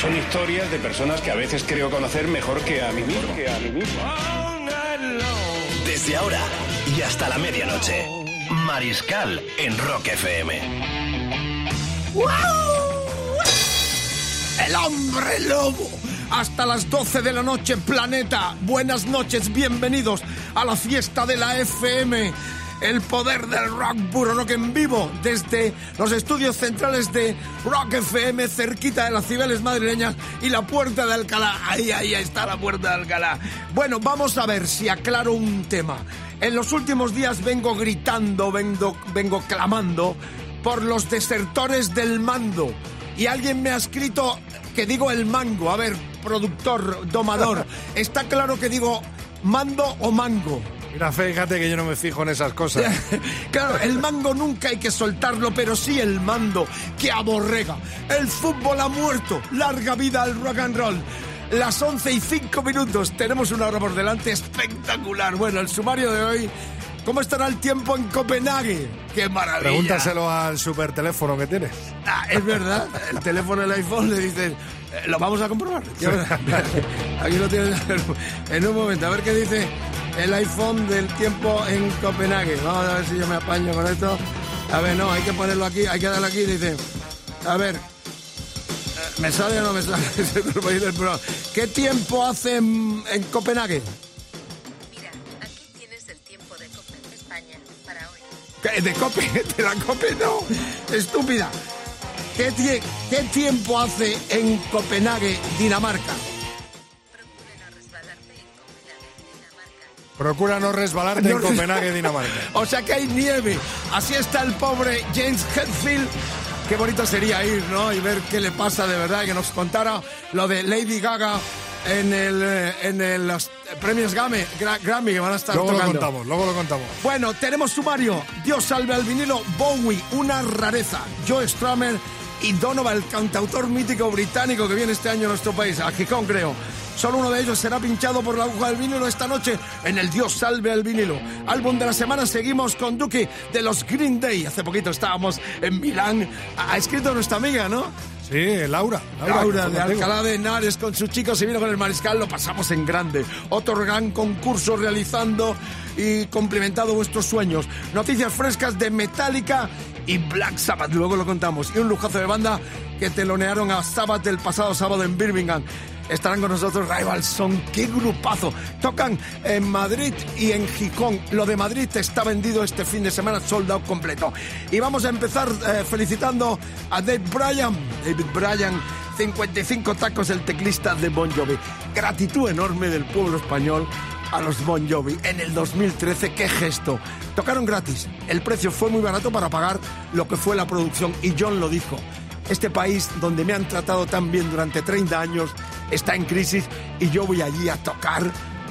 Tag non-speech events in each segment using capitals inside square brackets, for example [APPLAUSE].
Son historias de personas que a veces creo conocer mejor que a mí mismo. Desde ahora y hasta la medianoche. Mariscal en Rock FM. El hombre lobo. Hasta las 12 de la noche, planeta. Buenas noches, bienvenidos a la fiesta de la FM. El poder del rock puro rock en vivo desde los estudios centrales de Rock FM, cerquita de las Cibeles madrileñas y la puerta de Alcalá. Ahí, ahí está la puerta de Alcalá. Bueno, vamos a ver si aclaro un tema. En los últimos días vengo gritando, vengo, vengo clamando por los desertores del mando. Y alguien me ha escrito que digo el mango. A ver, productor, domador, [LAUGHS] ¿está claro que digo mando o mango? Mira, fíjate que yo no me fijo en esas cosas. [LAUGHS] Claro, el mango nunca hay que soltarlo, pero sí el mando que aborrega. El fútbol ha muerto. Larga vida al rock and roll. Las 11 y 5 minutos. Tenemos una hora por delante espectacular. Bueno, el sumario de hoy. ¿Cómo estará el tiempo en Copenhague? ¡Qué maravilla! Pregúntaselo al super teléfono que tienes. Ah, es verdad, el teléfono del iPhone le dicen, eh, lo vamos a comprobar. [LAUGHS] Aquí lo tienes en un momento, a ver qué dice el iPhone del tiempo en Copenhague. Vamos a ver si yo me apaño con esto. A ver, no, hay que ponerlo aquí, hay que darle aquí, dice, a ver, eh, ¿me sale o no me sale? [LAUGHS] ¿Qué tiempo hace en, en Copenhague? Mira, aquí tienes el tiempo de Copa España para hoy. ¿Qué? ¿De Cope? [LAUGHS] ¿De la Cope? No, estúpida. ¿Qué, tie- qué tiempo hace en Copenhague, Dinamarca? Procura no resbalarte en no Copenhague, Dinamarca. [LAUGHS] O sea que hay nieve. Así está el pobre James Hetfield. Qué bonito sería ir, ¿no? Y ver qué le pasa de verdad. Que nos contara lo de Lady Gaga en el, eh, en el- los premios Grammy, Gra- Grammy que van a estar Luego lo contamos, luego lo contamos. Bueno, tenemos sumario. Dios salve al vinilo. Bowie, una rareza. Joe Strummer y Donovan, el cantautor mítico británico que viene este año a nuestro país, a Gijón creo. Solo uno de ellos será pinchado por la aguja del vinilo esta noche en el Dios salve al vinilo. Álbum de la semana seguimos con Duki de los Green Day. Hace poquito estábamos en Milán. Ha escrito nuestra amiga, ¿no? Sí, Laura. Laura de. Alcalá de Henares con sus chicos y vino con el mariscal, lo pasamos en grande. Otro gran concurso realizando y complementado vuestros sueños. Noticias frescas de Metallica y Black Sabbath, luego lo contamos. Y un lujazo de banda que telonearon a Sabbath el pasado sábado en Birmingham. Estarán con nosotros Rival Son, qué grupazo. Tocan en Madrid y en Gijón. Lo de Madrid está vendido este fin de semana, soldado completo. Y vamos a empezar eh, felicitando a Dave Bryan. David Bryan, 55 tacos, el teclista de Bon Jovi. Gratitud enorme del pueblo español a los Bon Jovi en el 2013. ¡Qué gesto! Tocaron gratis. El precio fue muy barato para pagar lo que fue la producción y John lo dijo. Este país donde me han tratado tan bien durante 30 años está en crisis y yo voy allí a tocar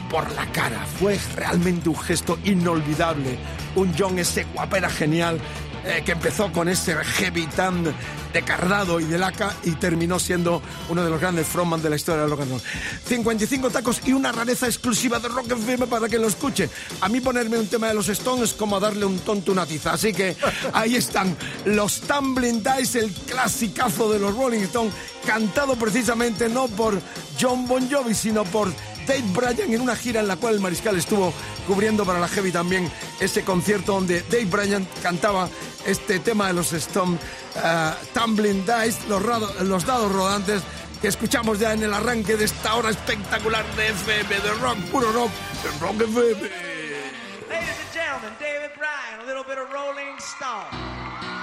por la cara. Fue realmente un gesto inolvidable. Un John ese guapera genial eh, que empezó con ese heavy tan de Carrado y de Laca y terminó siendo uno de los grandes frontman de la historia del rock and roll. 55 tacos y una rareza exclusiva de Rock FM para que lo escuchen. A mí ponerme un tema de los Stones es como darle un tonto una tiza. Así que ahí están los Tumbling Dice, el clasicazo de los Rolling Stones, cantado precisamente no por John Bon Jovi, sino por Dave Bryan en una gira en la cual el mariscal estuvo cubriendo para la Heavy también ese concierto donde Dave Bryan cantaba este tema de los Stones, eh, Tumbling Dice, los, rado- los dados rodantes que escuchamos ya en el arranque de esta hora espectacular de FM, de rock, puro rock, de rock FM. Ladies and gentlemen, David Bryan, a little bit of Rolling Stone.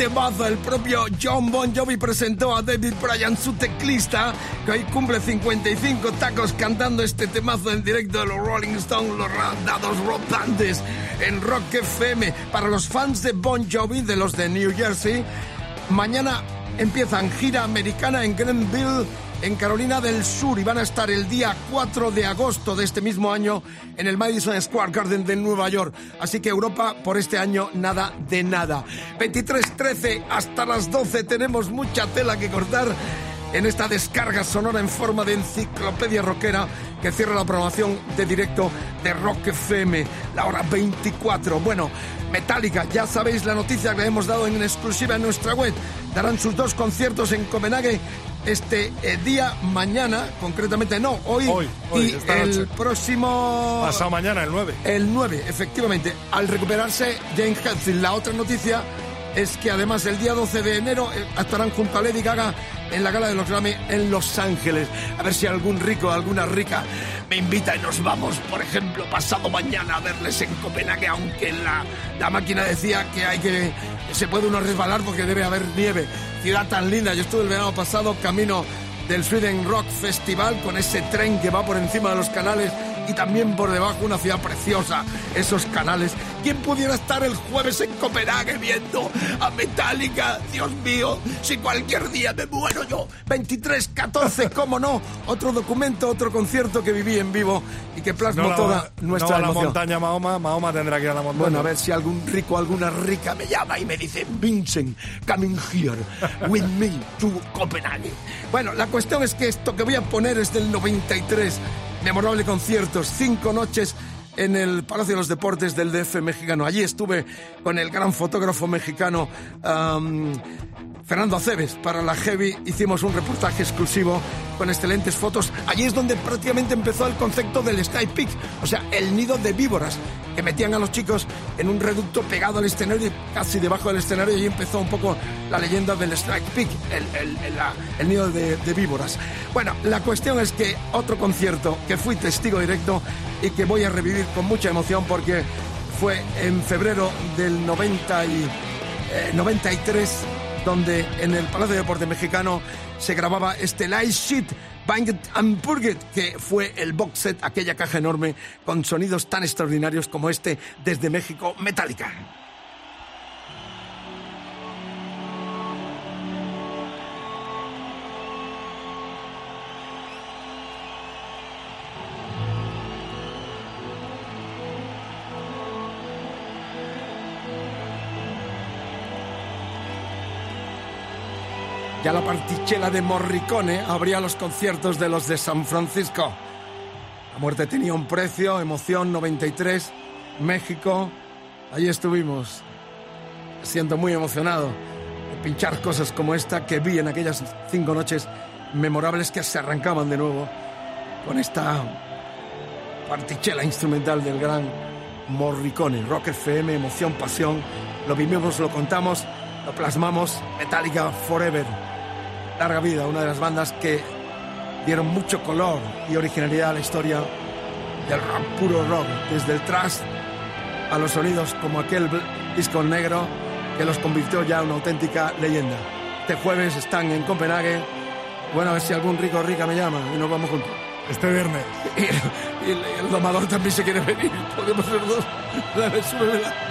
Temazo. El propio John Bon Jovi presentó a David Bryan, su teclista, que hoy cumple 55 tacos cantando este temazo en directo de los Rolling Stones, los dados rompantes en Rock FM. Para los fans de Bon Jovi, de los de New Jersey, mañana empiezan gira americana en Greenville en Carolina del Sur y van a estar el día 4 de agosto de este mismo año en el Madison Square Garden de Nueva York. Así que Europa por este año nada de nada. 23-13 hasta las 12 tenemos mucha tela que cortar en esta descarga sonora en forma de enciclopedia rockera que cierra la programación de directo de Rock FM, la hora 24. Bueno, Metallica, ya sabéis la noticia que le hemos dado en exclusiva en nuestra web. Darán sus dos conciertos en Copenhague este eh, día, mañana, concretamente no, hoy, Hoy, hoy, y esta el noche. próximo... Pasado mañana, el 9. El 9, efectivamente. Al recuperarse James Hetfield, la otra noticia es que además el día 12 de enero eh, estarán junto a Lady Gaga en la gala de los Grammy en Los Ángeles. A ver si algún rico, alguna rica me invita y nos vamos, por ejemplo, pasado mañana a verles en Copenhague, aunque la, la máquina decía que hay que se puede uno resbalar porque debe haber nieve. Ciudad tan linda. Yo estuve el verano pasado camino del Sweden Rock Festival con ese tren que va por encima de los canales y también por debajo una ciudad preciosa, esos canales. ¿Quién pudiera estar el jueves en Copenhague viendo a Metallica? Dios mío, si cualquier día me muero yo. 23, 14, [LAUGHS] cómo no. Otro documento, otro concierto que viví en vivo y que plasmó No la- toda nuestra no a la emoción. montaña Mahoma, Mahoma tendrá que ir a la montaña. Bueno, a ver si algún rico, alguna rica me llama y me dice, Vincent, coming here with me to Copenhague. Bueno, la cuestión es que esto que voy a poner es del 93. Memorable conciertos, cinco noches en el Palacio de los Deportes del DF mexicano. Allí estuve con el gran fotógrafo mexicano am, Fernando Aceves para la Heavy. Hicimos un reportaje exclusivo con excelentes fotos. Allí es donde prácticamente empezó el concepto del Sky Peak, o sea, el nido de víboras, que metían a los chicos en un reducto pegado al escenario casi debajo del escenario. Y empezó un poco la leyenda del Strike Peak, el, el- el- nido de, víboras. Bueno, la cuestión es que otro concierto que fui testigo directo y que voy a revivir con mucha emoción porque fue en febrero del 90 y, eh, 93 donde en el Palacio de Deporte Mexicano se grababa este Live Sheet Banged and que fue el box set, aquella caja enorme con sonidos tan extraordinarios como este desde México, Metallica. Ya la partichela de Morricone abría los conciertos de los de San Francisco. La muerte tenía un precio, emoción 93, México. Allí estuvimos, siendo muy emocionado de pinchar cosas como esta que vi en aquellas cinco noches memorables que se arrancaban de nuevo con esta partichela instrumental del gran Morricone. Rock FM, emoción, pasión. Lo vivimos, lo contamos, lo plasmamos. Metallica Forever larga vida, una de las bandas que dieron mucho color y originalidad a la historia del rock, puro rock, desde el thrash a los sonidos como aquel disco negro que los convirtió ya en una auténtica leyenda. Este jueves están en Copenhague. Bueno, a ver si algún rico rica me llama y nos vamos juntos. Este viernes. [LAUGHS] Y, el, el domador también se quiere venir. Podemos ser dos. Dale, súbemela.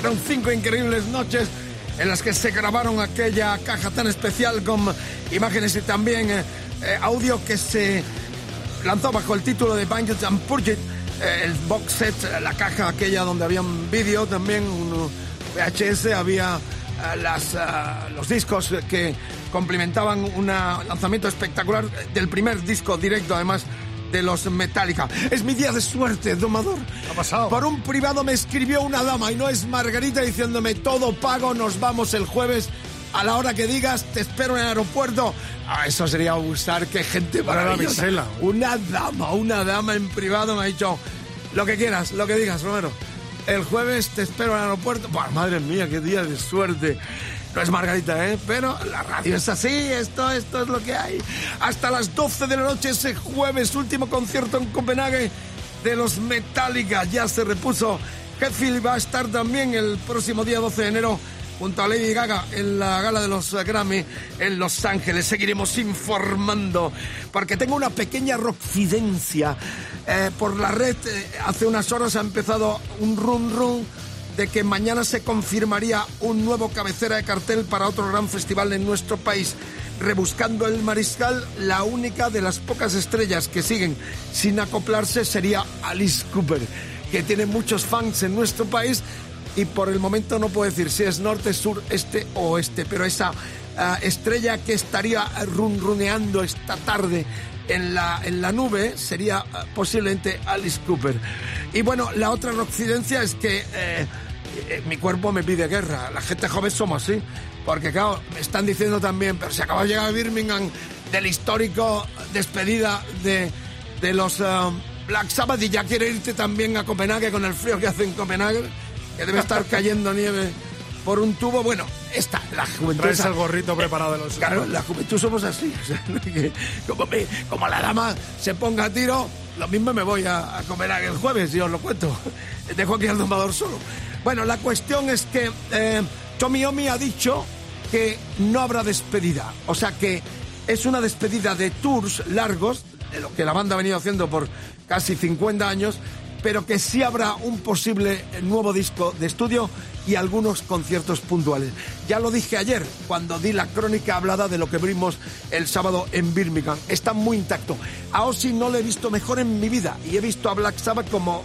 Fueron cinco increíbles noches en las que se grabaron aquella caja tan especial con imágenes y también eh, eh, audio que se lanzó bajo el título de Bangers and Purge It, eh, el box set, la caja aquella donde había un vídeo también, un VHS, había eh, las, ah, los discos que complementaban un lanzamiento espectacular del primer disco directo además de los Metallica. Es mi día de suerte, domador. ha pasado? Por un privado me escribió una dama y no es Margarita diciéndome todo pago, nos vamos el jueves a la hora que digas, te espero en el aeropuerto. Ah, eso sería gustar, qué gente Para la maravillosa. misela. Una dama, una dama en privado me ha dicho, lo que quieras, lo que digas, Romero. El jueves te espero en el aeropuerto. Buah, madre mía, qué día de suerte. No es Margarita, ¿eh? Pero la radio es así, esto, esto es lo que hay. Hasta las 12 de la noche ese jueves, último concierto en Copenhague de los Metallica. Ya se repuso. Hetfield va a estar también el próximo día 12 de enero junto a Lady Gaga en la gala de los Grammy en Los Ángeles. Seguiremos informando porque tengo una pequeña rockcidencia. Eh, por la red eh, hace unas horas ha empezado un run run de que mañana se confirmaría un nuevo cabecera de cartel para otro gran festival en nuestro país. Rebuscando el Mariscal, la única de las pocas estrellas que siguen sin acoplarse sería Alice Cooper, que tiene muchos fans en nuestro país y por el momento no puedo decir si es norte, sur, este o oeste, pero esa ah, estrella que estaría runruneando esta tarde en la, en la nube sería ah, posiblemente Alice Cooper. Y bueno, la otra occidencia es que eh, mi cuerpo me pide guerra. La gente joven somos así. Porque claro, me están diciendo también, pero se acaba de llegar a Birmingham del histórico despedida de, de los ah, Black Sabbath y ya quiere irte también a Copenhague con el frío que hace en Copenhague, que debe estar cayendo nieve por un tubo. Bueno, esta, la juventud. Traes el gorrito preparado de los Claro, la juventud somos así. o sea, [LAUGHS] que como, me- como la dama se ponga a tiro, lo mismo me voy a, a comer el jueves y os lo cuento. Dejo aquí al domador solo. Bueno, la cuestión es que eh, Tommy Omi ha dicho que no habrá despedida. O sea que es una despedida de tours largos, lo que la banda ha venido haciendo por casi 50 años, pero que sí habrá un posible nuevo disco de estudio y algunos conciertos puntuales. Ya lo dije ayer cuando di la crónica hablada de lo que vimos el sábado en Birmingham. Está muy intacto. A Ozzy no le he visto mejor en mi vida y he visto a Black Sabbath como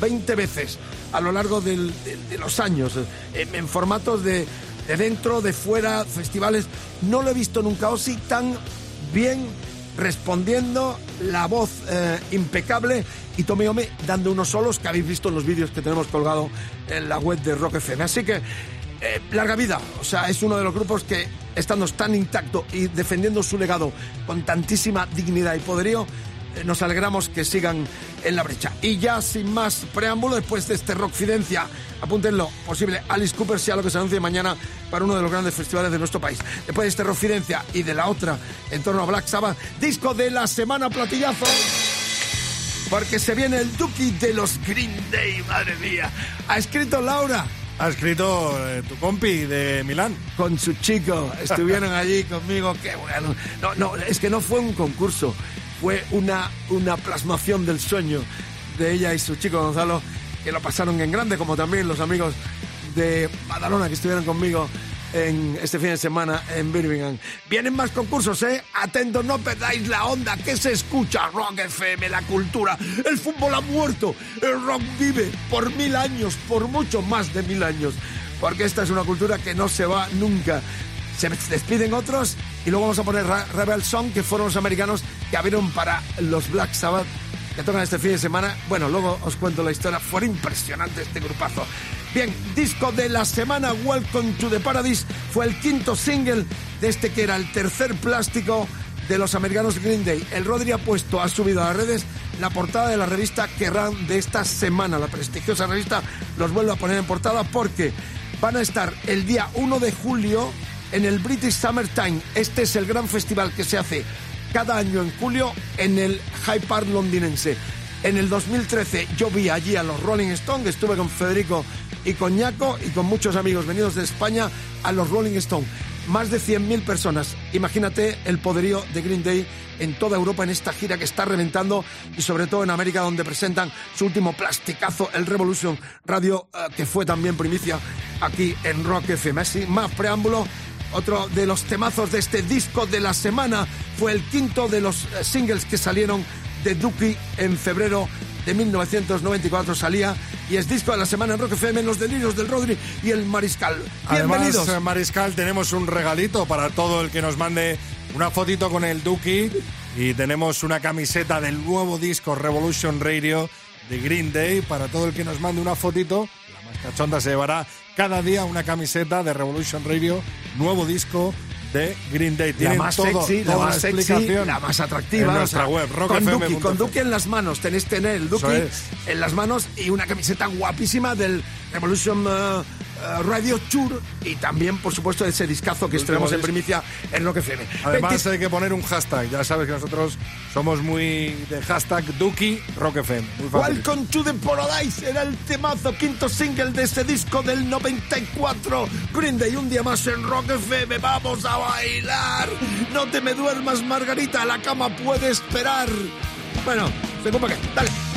20 veces a lo largo del- de, los años, eh, en, formatos de, de dentro, de fuera, festivales. No lo he visto nunca a tan bien respondiendo, la voz eh, impecable y Tommy dando unos solos que habéis visto en los vídeos que tenemos colgado en la web de Rock FM. Así que eh, larga vida, o sea, es uno de los grupos que estando tan intacto y defendiendo su legado con tantísima dignidad y poderío, nos alegramos que sigan en la brecha. Y ya sin más preámbulo, después de este Rockfidencia, apúntenlo, posible Alice Cooper sea lo que se anuncie mañana para uno de los grandes festivales de nuestro país. Después de este Rockfidencia y de la otra en torno a Black Sabbath, disco de la semana platillazo. Porque se viene el Duki de los Green Day, madre mía. Ha escrito Laura Ha escrito eh, tu compi de Milán. Con su chico, [LAUGHS] estuvieron allí conmigo, qué bueno. No, no, es que no fue un concurso, fue una, una plasmación del sueño de ella y su chico Gonzalo, que lo pasaron en grande, como también los amigos de Badalona que estuvieron conmigo en este fin de semana en Birmingham. Vienen más concursos, ¿eh? Atentos, no perdáis la onda que se escucha. Rock FM, la cultura. El fútbol ha muerto. El rock vive por mil años, por mucho más de mil años. Porque esta es una cultura que no se va nunca. Se despiden otros y luego vamos a poner Rebel Song, que fueron los americanos que abrieron para los Black Sabbath que tocan este fin de semana. Bueno, luego os cuento la historia. Fue impresionante este grupazo. Bien, disco de la semana, Welcome to the Paradise, fue el quinto single de este que era el tercer plástico de los americanos Green Day. El Rodri ha puesto, ha subido a las redes la portada de la revista Kerrang de esta semana. La prestigiosa revista los vuelve a poner en portada porque van a estar el día 1 de julio en el British Summertime. Este es el gran festival que se hace cada año en julio en el Hyde Park londinense. En el 2013 yo vi allí a los Rolling Stones, estuve con Federico y con Ñaco y con muchos amigos venidos de España a los Rolling Stones. Más de 100.000 personas. Imagínate el poderío de Green Day en toda Europa en esta gira que está reventando y sobre todo en América donde presentan su último plasticazo, el Revolution Radio, eh, que fue también primicia aquí en Rock FM. Así, más preámbulo, otro de los temazos de este disco de la semana fue el quinto de los eh, singles que salieron de Duki en febrero de 1994 salía y es disco de la semana en Rock FM, Los Delirios del Rodri y el Mariscal. Bienvenidos. Además, Mariscal, tenemos un regalito para todo el que nos mande una fotito con el Duki y tenemos una camiseta del nuevo disco Revolution Radio de Green Day para todo el que nos mande una fotito. La más cachonda se llevará cada día una camiseta de Revolution Radio, nuevo disco de Green Day. la más sexy, la más sexy, la más atractiva. En nuestra web, con, Duki, con Duki en las manos. Tenéis tener el Duki en las manos y una camiseta guapísima del Revolution uh, uh, Radio Tour y también, por supuesto, ese discazo que estrenamos en primicia en Rock FM. Además, hay que poner un hashtag. Ya sabes que nosotros somos muy de hashtag Duki Rock FM. Welcome to the Paradise era el temazo, quinto single de ese disco del 94. Green Day, un día más en Rock FM. Vamos a bailar. No te me duermas, Margarita. La cama puede esperar. Bueno, se para qué. Dale.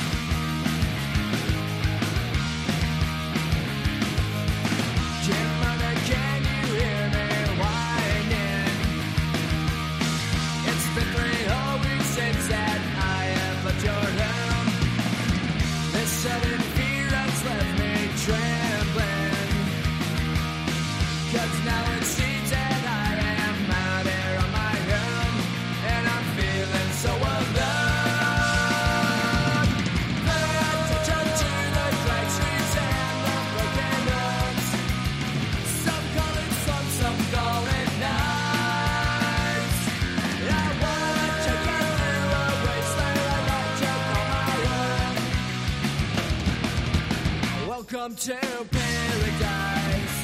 Welcome to paradise.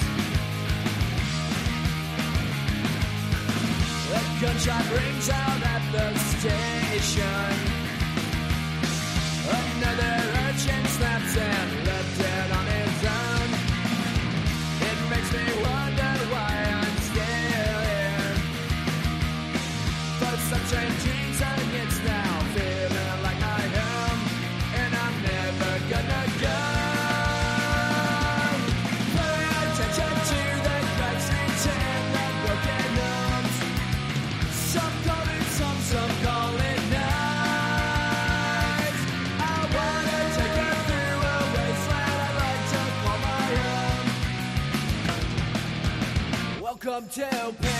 A gunshot rings out at the station. Another urchin snaps and Welcome to paradise.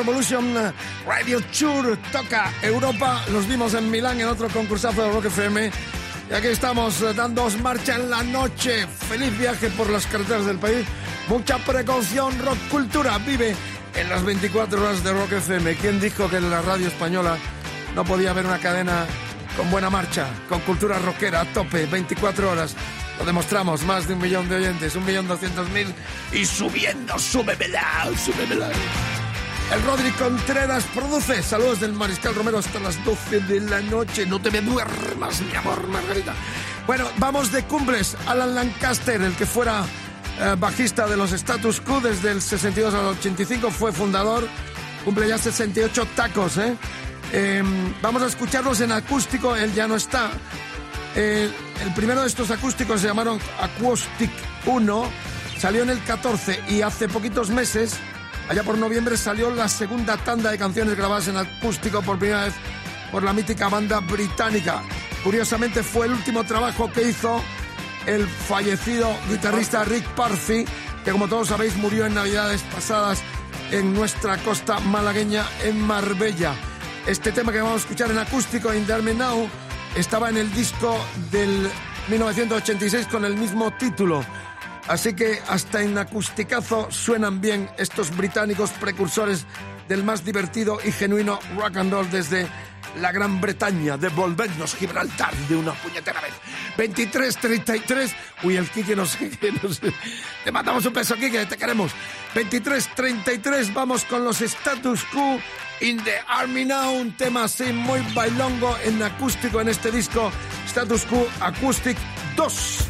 Revolution Radio Tour toca Europa. Los vimos en Milán en otro concursazo de Rock FM. Y aquí estamos eh, dándoos marcha en la noche. Feliz viaje por las carreteras del país. Mucha precaución, rock cultura vive en las 24 horas de Rock FM. ¿Quién dijo que en la radio española no podía haber una cadena con buena marcha, con cultura rockera a tope, 24 horas? Lo demostramos, más de un millón de oyentes, un millón doscientos mil y subiendo, súbemela, súbemela. El Rodri Contreras produce. Saludos del Mariscal Romero hasta las 12 de la noche. No te me duermas, mi amor, Margarita. Bueno, vamos de cumbres. Alan Lancaster, el que fuera eh, bajista de los Status Quo desde el 62 al 85, fue fundador. Cumple ya 68 tacos, ¿eh? Eh, vamos a escucharlos en acústico. Él ya no está. Eh, el primero de estos acústicos se llamaron Acoustic 1. Salió en el 14 y hace poquitos meses Allá por noviembre salió la segunda tanda de canciones grabadas en acústico por primera vez por la mítica banda británica. Curiosamente fue el último trabajo que hizo el fallecido guitarrista Rick Parfi, que como todos sabéis murió en navidades pasadas en nuestra costa malagueña en Marbella. Este tema que vamos a escuchar en acústico, In the Now, estaba en el disco del 1986 con el mismo título. Así que hasta en acusticazo suenan bien estos británicos precursores del más divertido y genuino rock and roll desde la Gran Bretaña. Devolvernos Gibraltar de una puñetera vez. 23-33. Uy, el Kike nos, nos- Te mandamos un beso, Kike, te queremos. 23-33, vamos con los status quo. In the Army Now, un tema así muy bailongo en acústico en este disco. Status Quo Acoustic 2.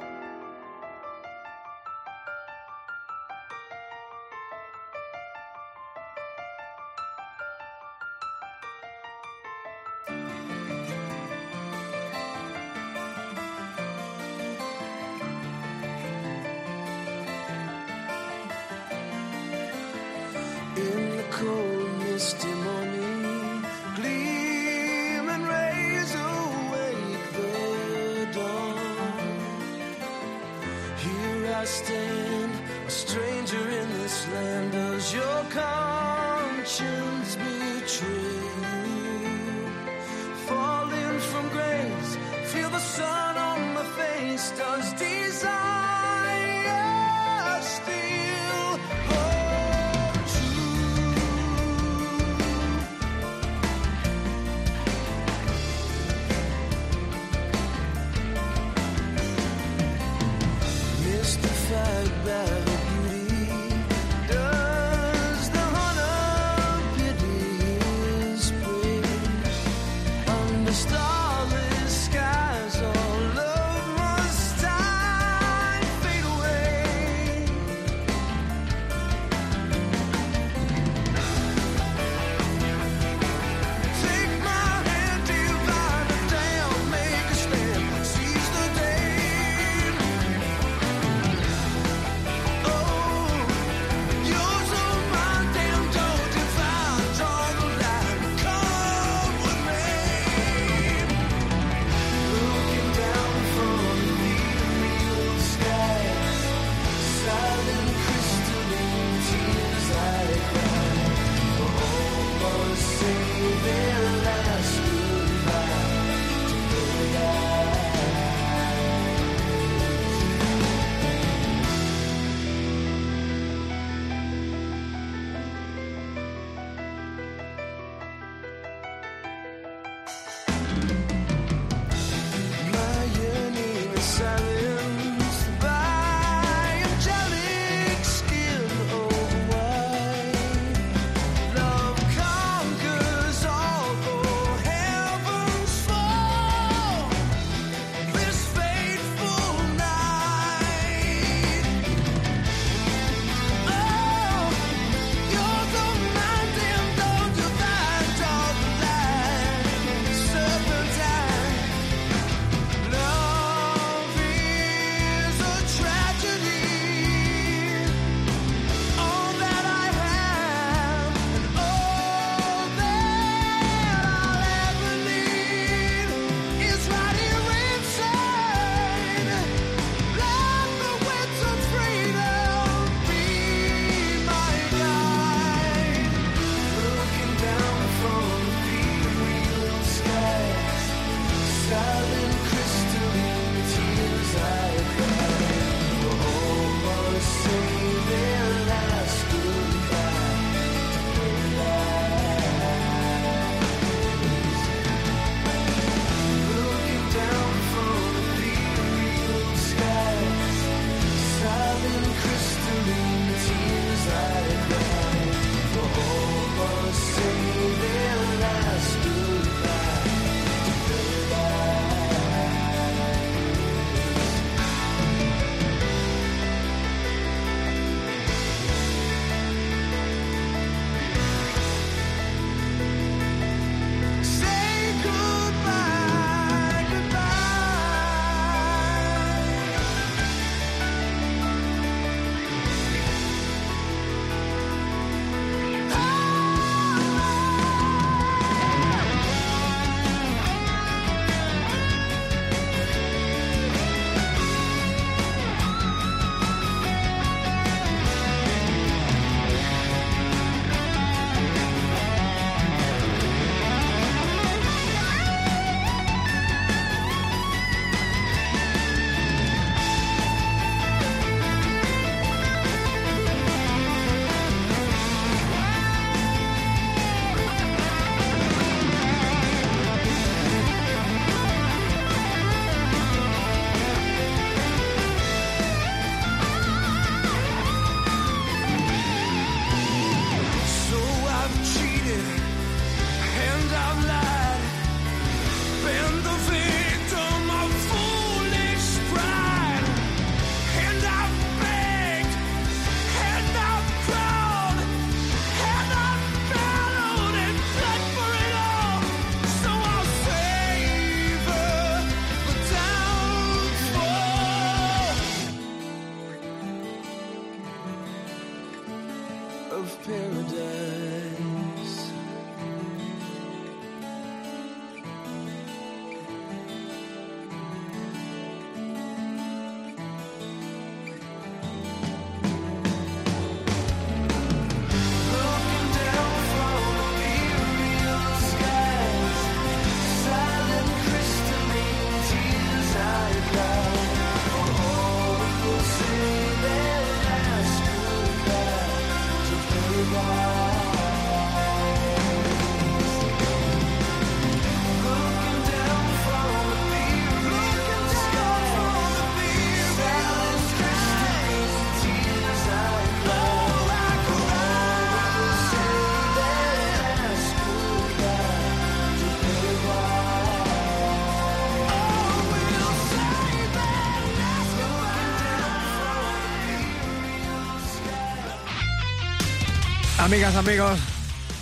Amigas, amigos,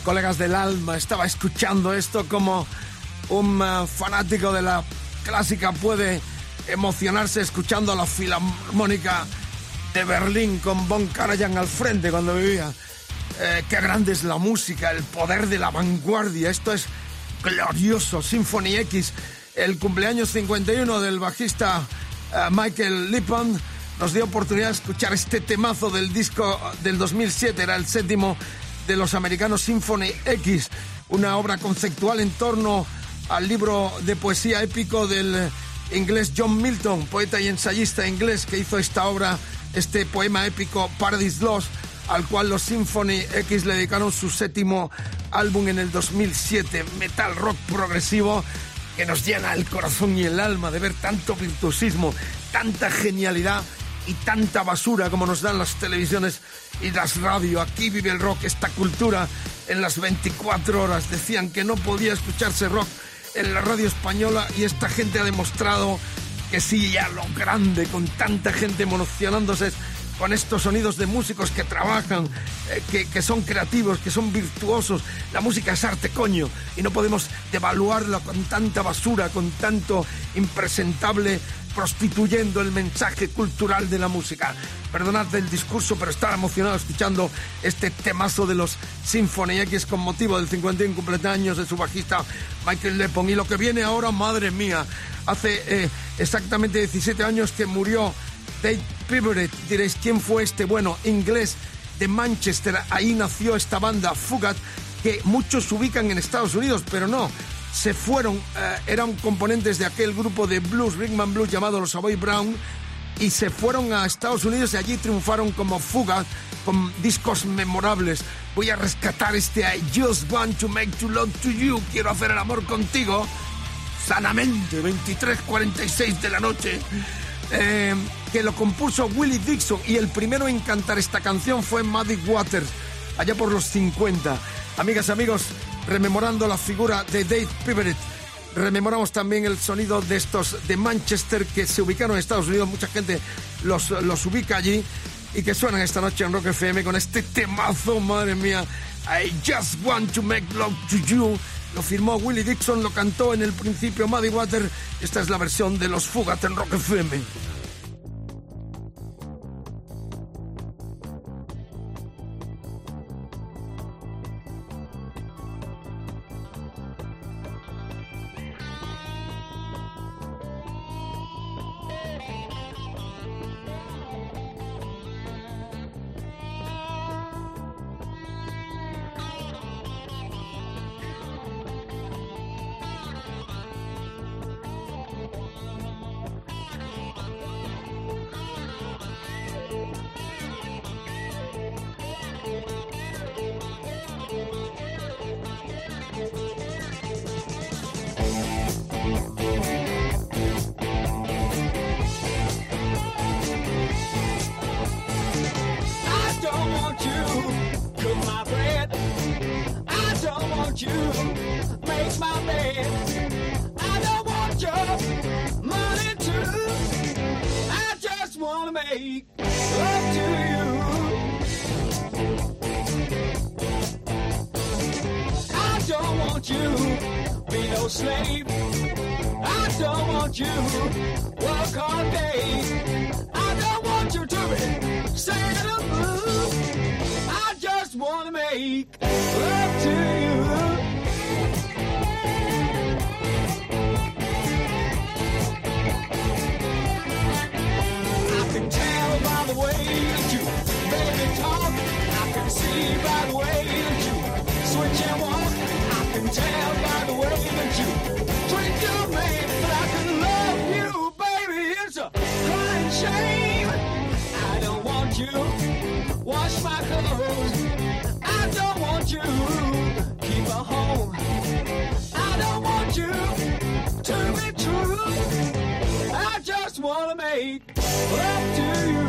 colegas del alma, estaba escuchando esto como un uh, fanático de la clásica puede emocionarse escuchando a la Filarmónica de Berlín con Von Karajan al frente cuando vivía. Eh, qué grande es la música, el poder de la vanguardia. Esto es glorioso. Symphony X, el cumpleaños 51 del bajista uh, Michael Lippon nos dio oportunidad de escuchar este temazo del disco del 2007, era el séptimo de los americanos Symphony X, una obra conceptual en torno al libro de poesía épico del inglés John Milton, poeta y ensayista inglés que hizo esta obra, este poema épico Paradise Lost, al cual los Symphony X le dedicaron su séptimo álbum en el 2007, metal rock progresivo que nos llena el corazón y el alma de ver tanto virtuosismo, tanta genialidad y tanta basura como nos dan las televisiones y las radio. Aquí vive el rock, esta cultura en las 24 horas. Decían que no podía escucharse rock en la radio española y esta gente ha demostrado que sí, ya lo grande, con tanta gente emocionándose con estos sonidos de músicos que trabajan, eh, que, que, son creativos, que son virtuosos. La música es arte, coño, y no podemos devaluarla con tanta basura, con tanto impresentable prostituyendo el mensaje cultural de la música. Perdonad el discurso, pero estaba emocionado escuchando este temazo de los Symphony X con motivo del 51 cumpleaños de su bajista Michael Lepon. Y lo que viene ahora, madre mía, hace eh, exactamente 17 años que murió Dave Piverett. Diréis, ¿quién fue este? Bueno, inglés de Manchester. Ahí nació esta banda, Fugat, que muchos ubican en Estados Unidos, pero no se fueron, eh, eran componentes de aquel grupo de blues, Rickman Blues llamado los Savoy Brown, y se fueron a Estados Unidos y allí triunfaron como fuga con discos memorables. Voy a rescatar este I Just Want to Make to Love to You, quiero hacer el amor contigo, sanamente, 23.46 de la noche. Eh, que lo compuso Willie Dixon y el primero en cantar esta canción fue Muddy Waters, allá por los 50. Amigas, amigos, rememorando la figura de Dave Piverett. Rememoramos también el sonido de estos de Manchester que se ubicaron en Estados Unidos. Mucha gente los, los ubica allí y que suenan esta noche en Rock FM con este temazo, madre mía. I just want to make love to you. Lo firmó Willie Dixon, lo cantó en el principio Muddy Water. Esta es la versión de los Fugat en Rock FM. wanna make love to you.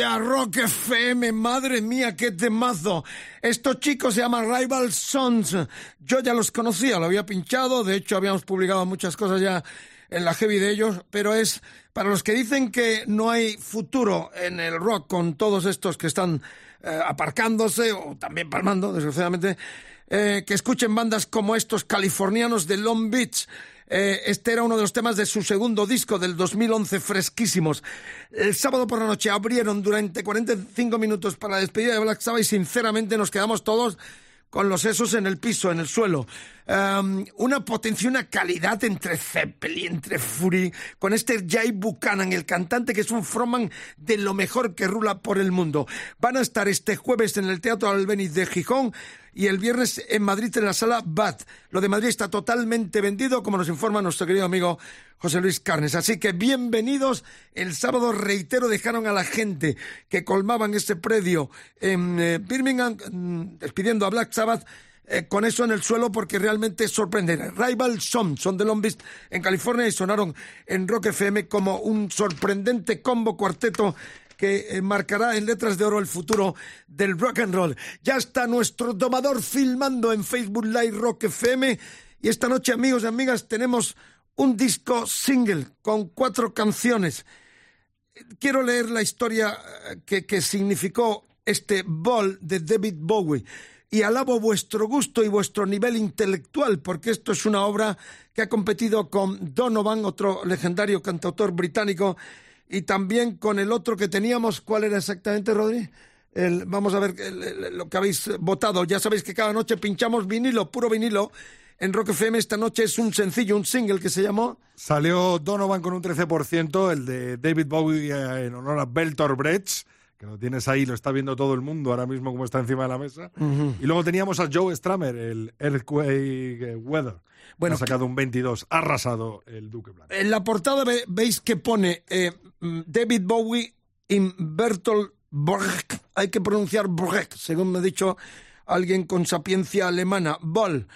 Rock FM, madre mía, qué temazo. Estos chicos se llaman Rival Sons. Yo ya los conocía, lo había pinchado, de hecho habíamos publicado muchas cosas ya en la heavy de ellos, pero es para los que dicen que no hay futuro en el rock con todos estos que están eh, aparcándose o también palmando, desgraciadamente, eh, que escuchen bandas como estos californianos de Long Beach. Eh, este era uno de los temas de su segundo disco del 2011, fresquísimos. El sábado por la noche abrieron durante 45 minutos para la despedida de Black Sabbath y sinceramente nos quedamos todos con los sesos en el piso, en el suelo. Una potencia, una calidad entre Zeppelin, entre Fury, con este Jay Buchanan, el cantante que es un frontman de lo mejor que rula por el mundo. Van a estar este jueves en el Teatro Albeniz de Gijón y el viernes en Madrid en la sala BAT. Lo de Madrid está totalmente vendido, como nos informa nuestro querido amigo José Luis Carnes. Así que bienvenidos. El sábado, reitero, dejaron a la gente que colmaban ese predio en eh, Birmingham, mm, despidiendo a Black Sabbath. Eh, con eso en el suelo porque realmente es sorprendente. Rival Son, son de Long Beach en California y sonaron en Rock FM como un sorprendente combo cuarteto que eh, marcará en letras de oro el futuro del rock and roll. Ya está nuestro domador filmando en Facebook Live Rock FM y esta noche, amigos y amigas, tenemos un disco single con cuatro canciones. Quiero leer la historia eh, que, que significó este Ball de David Bowie y alabo vuestro gusto y vuestro nivel intelectual, porque esto es una obra que ha competido con Donovan, otro legendario cantautor británico, y también con el otro que teníamos. ¿Cuál era exactamente, Rodri? Vamos a ver lo que habéis votado. Ya sabéis que cada noche pinchamos vinilo, puro vinilo. En Rock FM esta noche es un sencillo, un single que se llamó Salió Donovan con un 13%, el de David Bowie eh, en honor a Beltor Brecht, que lo tienes ahí, lo está viendo todo el mundo ahora mismo como está encima de la mesa. Y luego teníamos a Joe Stramer, el Earthquake Weather. Bueno, ha sacado un 22, ha arrasado el Duque Blanco. En la portada ve- veis que pone eh, mm, David Bowie in Bertolt Brecht. Hay que pronunciar Brecht, según me ha dicho alguien con sapiencia alemana. Boll.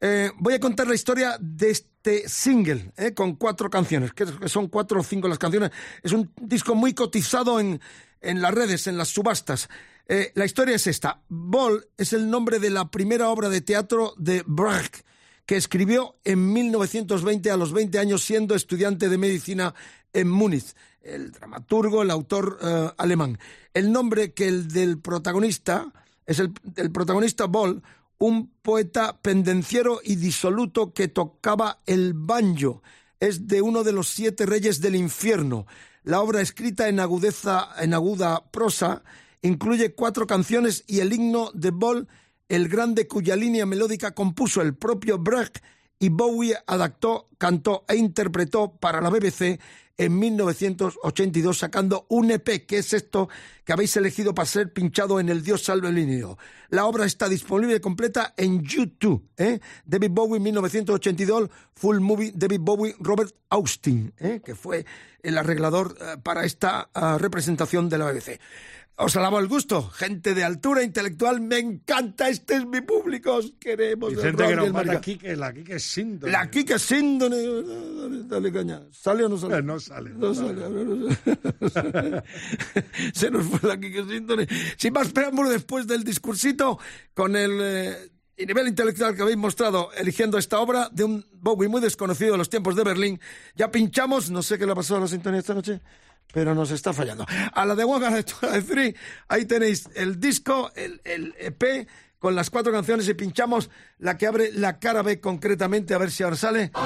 Eh, voy a contar la historia de este single, eh, con cuatro canciones, que son cuatro o cinco las canciones. Es un disco muy cotizado en, en las redes, en las subastas. Eh, la historia es esta. Boll es el nombre de la primera obra de teatro de Brecht que escribió en 1920 a los 20 años siendo estudiante de medicina en Múnich. El dramaturgo, el autor eh, alemán. El nombre que el del protagonista es el, el protagonista Boll, un poeta pendenciero y disoluto que tocaba el banjo. Es de uno de los siete reyes del infierno. La obra escrita en agudeza, en aguda prosa, incluye cuatro canciones y el himno de Boll el grande cuya línea melódica compuso el propio Brecht y Bowie adaptó, cantó e interpretó para la BBC en 1982 sacando un EP, que es esto que habéis elegido para ser pinchado en El Dios salve el niño. La obra está disponible completa en YouTube. ¿eh? David Bowie 1982, Full Movie David Bowie, Robert Austin, ¿eh? que fue el arreglador eh, para esta ah, representación de la BBC. Os alabo el gusto, gente de altura intelectual, me encanta, este es mi público, os queremos. Gente que nos marica- Kike, la Kike Síndone. La Kike Síndone, dale, dale caña, ¿sale o no sale? Eh, no sale, No no sale. [LAUGHS] Se nos fue la Kike Síndone. Sin más preámbulo, después del discursito, con el... eh, y nivel intelectual que habéis mostrado eligiendo esta obra de un Bowie muy desconocido de los tiempos de Berlín, ya pinchamos, no sé qué le ha pasado a la sintonía esta noche, pero nos está fallando. A la de Gonna Do Three, ahí tenéis el disco, el, el EP, con las cuatro canciones y pinchamos la que abre la cara B concretamente, a ver si ahora sale. [LAUGHS]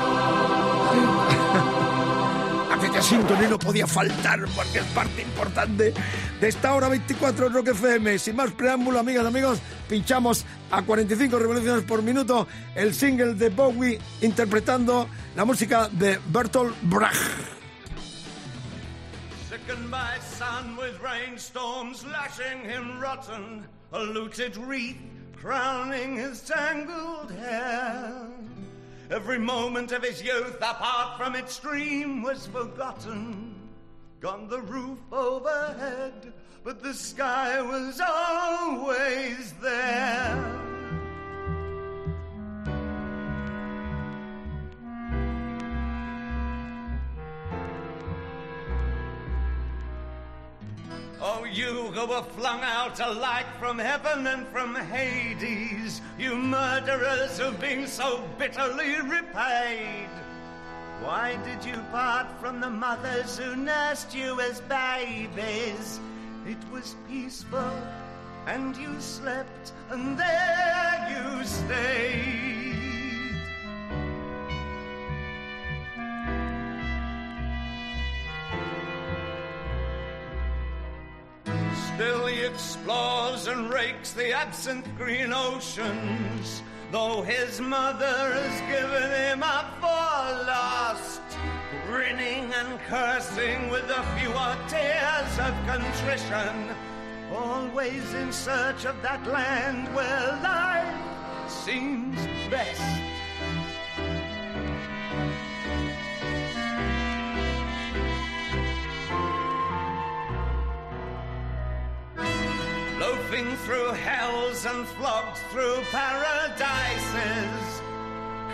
Aquella sintonía no podía faltar porque es parte importante de esta hora 24 en Rock FM. Sin más preámbulo, amigas, amigos, pinchamos a 45 revoluciones por minuto el single de Bowie interpretando la música de Bertolt Brecht. Sickened by sun with rainstorms lashing him rotten, a looted wreath crowning his tangled hair. Every moment of his youth, apart from its dream, was forgotten. Gone the roof overhead, but the sky was always there. You who were flung out alike from heaven and from Hades, you murderers who've been so bitterly repaid. Why did you part from the mothers who nursed you as babies? It was peaceful, and you slept, and there you stayed. Still he explores and rakes the absent green oceans, though his mother has given him up for lost. Grinning and cursing with the fewer tears of contrition, always in search of that land where life seems best. Through hells and flogged through paradises,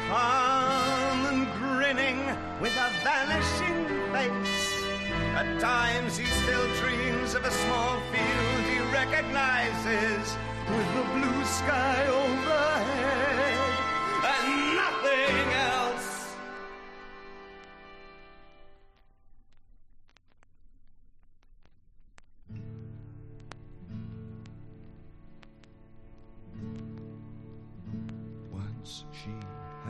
calm and grinning with a vanishing face. At times he still dreams of a small field he recognizes with the blue sky overhead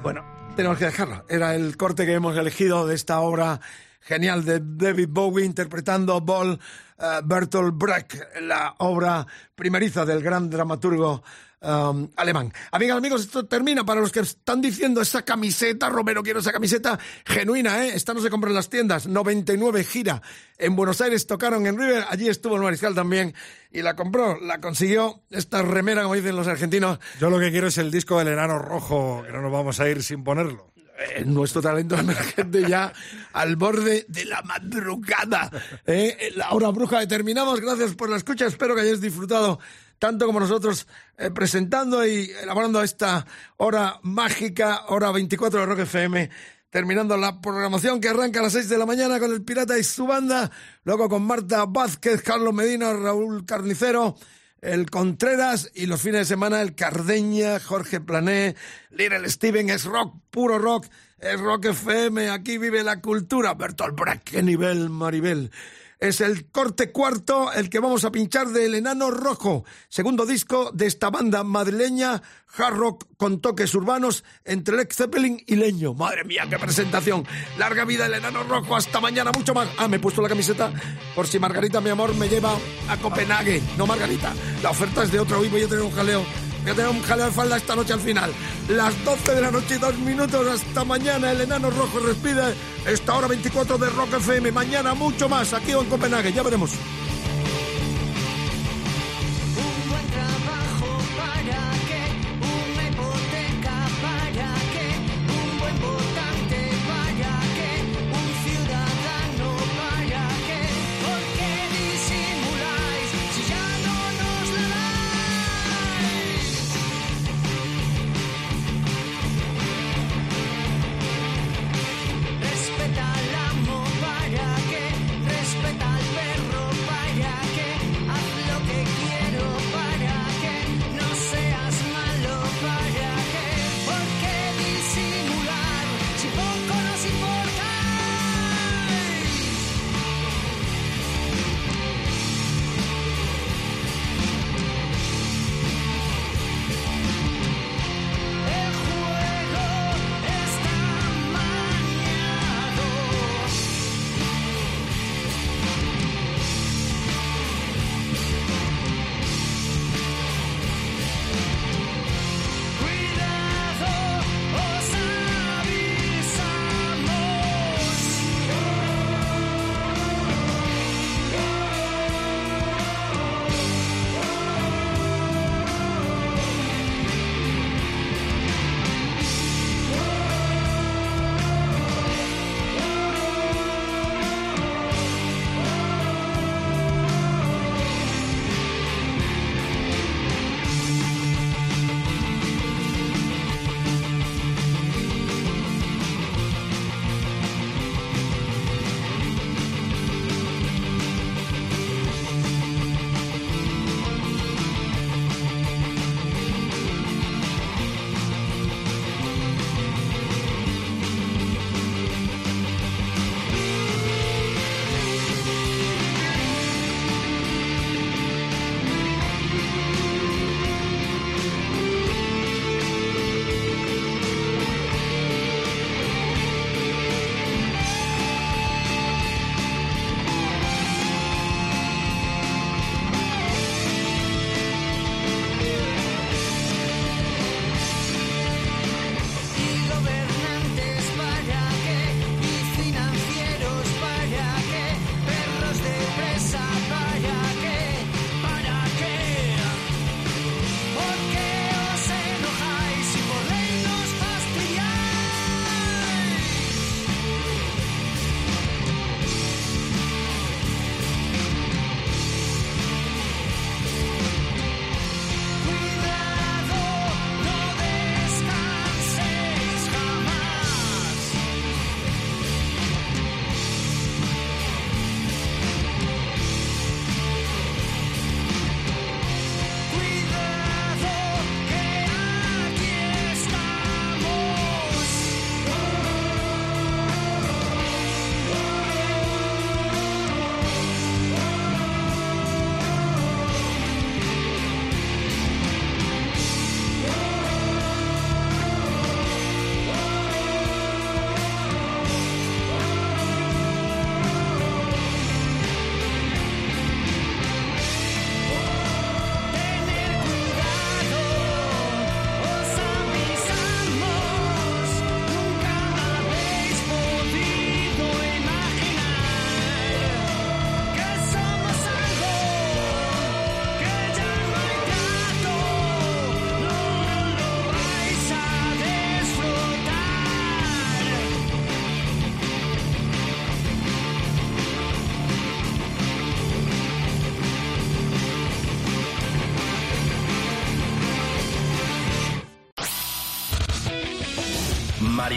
Bueno, tenemos que dejarlo. Era el corte que hemos elegido de esta obra genial de David Bowie interpretando Ball uh, Bertolt Brecht, la obra primeriza del gran dramaturgo um, alemán. Amigas, amigos, esto termina para los que están diciendo esa camiseta, Romero, quiero esa camiseta genuina, ¿eh? Esta no se compra en las tiendas, 99 gira. En Buenos Aires tocaron en River, allí estuvo el Mariscal también y la compró, la consiguió, esta remera, como dicen los argentinos. Yo lo que quiero es el disco del enano rojo, que no nos vamos a ir sin ponerlo. Eh, nuestro talento emergente ya al borde de la madrugada. ¿eh? La hora bruja terminamos. Gracias por la escucha. Espero que hayáis disfrutado tanto como nosotros eh, presentando y elaborando esta hora mágica, hora 24 de Rock FM. Terminando la programación que arranca a las 6 de la mañana con el Pirata y su banda, luego con Marta Vázquez, Carlos Medina, Raúl Carnicero, el Contreras y los fines de semana el Cardeña, Jorge Plané, Little Steven, es rock, puro rock, es rock FM, aquí vive la cultura, Bertolt Brecht, qué nivel, Maribel. Es el corte cuarto, el que vamos a pinchar del Enano Rojo, segundo disco de esta banda madrileña, hard rock con toques urbanos entre Led Zeppelin y Leño. Madre mía, qué presentación. Larga vida el Enano Rojo, hasta mañana, mucho más. Ah, me he puesto la camiseta por si Margarita, mi amor, me lleva a Copenhague. No, Margarita, la oferta es de otro, hoy voy a tener un jaleo. Voy a tener un jaleo de falda esta noche al final. Las 12 de la noche y dos minutos. Hasta mañana. El enano rojo respide esta hora 24 de Rock FM. Mañana mucho más aquí en Copenhague. Ya veremos.